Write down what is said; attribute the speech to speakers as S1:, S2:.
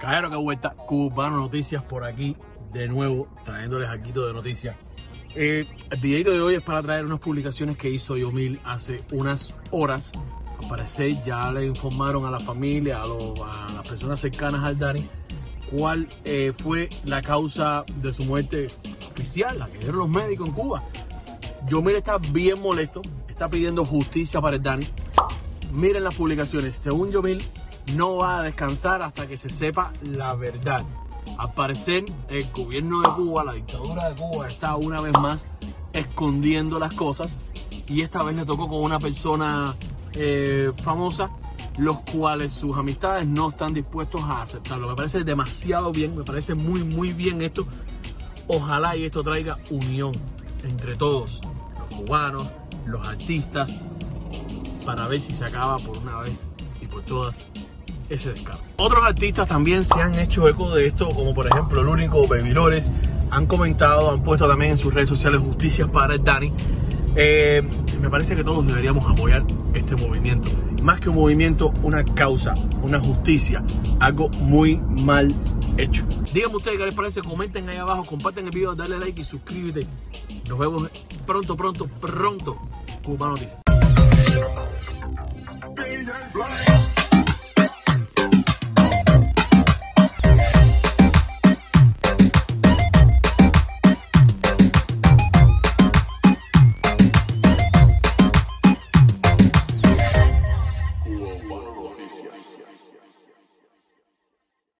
S1: Caballero, que vuelta. Cubano Noticias por aquí, de nuevo, trayéndoles aquí todo de noticias. Eh, el video de hoy es para traer unas publicaciones que hizo Yomil hace unas horas. Al parecer ya le informaron a la familia, a, lo- las personas cercanas al Dani, cuál eh, fue la causa de su muerte oficial, la que dieron los médicos en Cuba. Yomil está bien molesto, está pidiendo justicia para el Dani. Miren las publicaciones. Según Yomil, no va a descansar hasta que se sepa la verdad. Al parecer, el gobierno de Cuba, la dictadura de Cuba, está una vez más escondiendo las cosas. Y esta vez le tocó con una persona eh, famosa, los cuales sus amistades no están dispuestos a aceptarlo. Me parece demasiado bien, me parece muy, muy bien esto. Ojalá y esto traiga unión entre todos, los cubanos, los artistas, para ver si se acaba por una vez y por todas ese descaro. Otros artistas también se han hecho eco de esto, como por ejemplo el único Baby Lores, han comentado, han puesto también en sus redes sociales justicias para el Dani. Eh, me parece que todos deberíamos apoyar este movimiento. Más que un movimiento, una causa, una justicia, algo muy mal hecho. Díganme ustedes qué les parece, comenten ahí abajo, comparten el video, dale like y suscríbete. Nos vemos pronto, pronto, pronto. Cubano Noticias.
S2: gracias.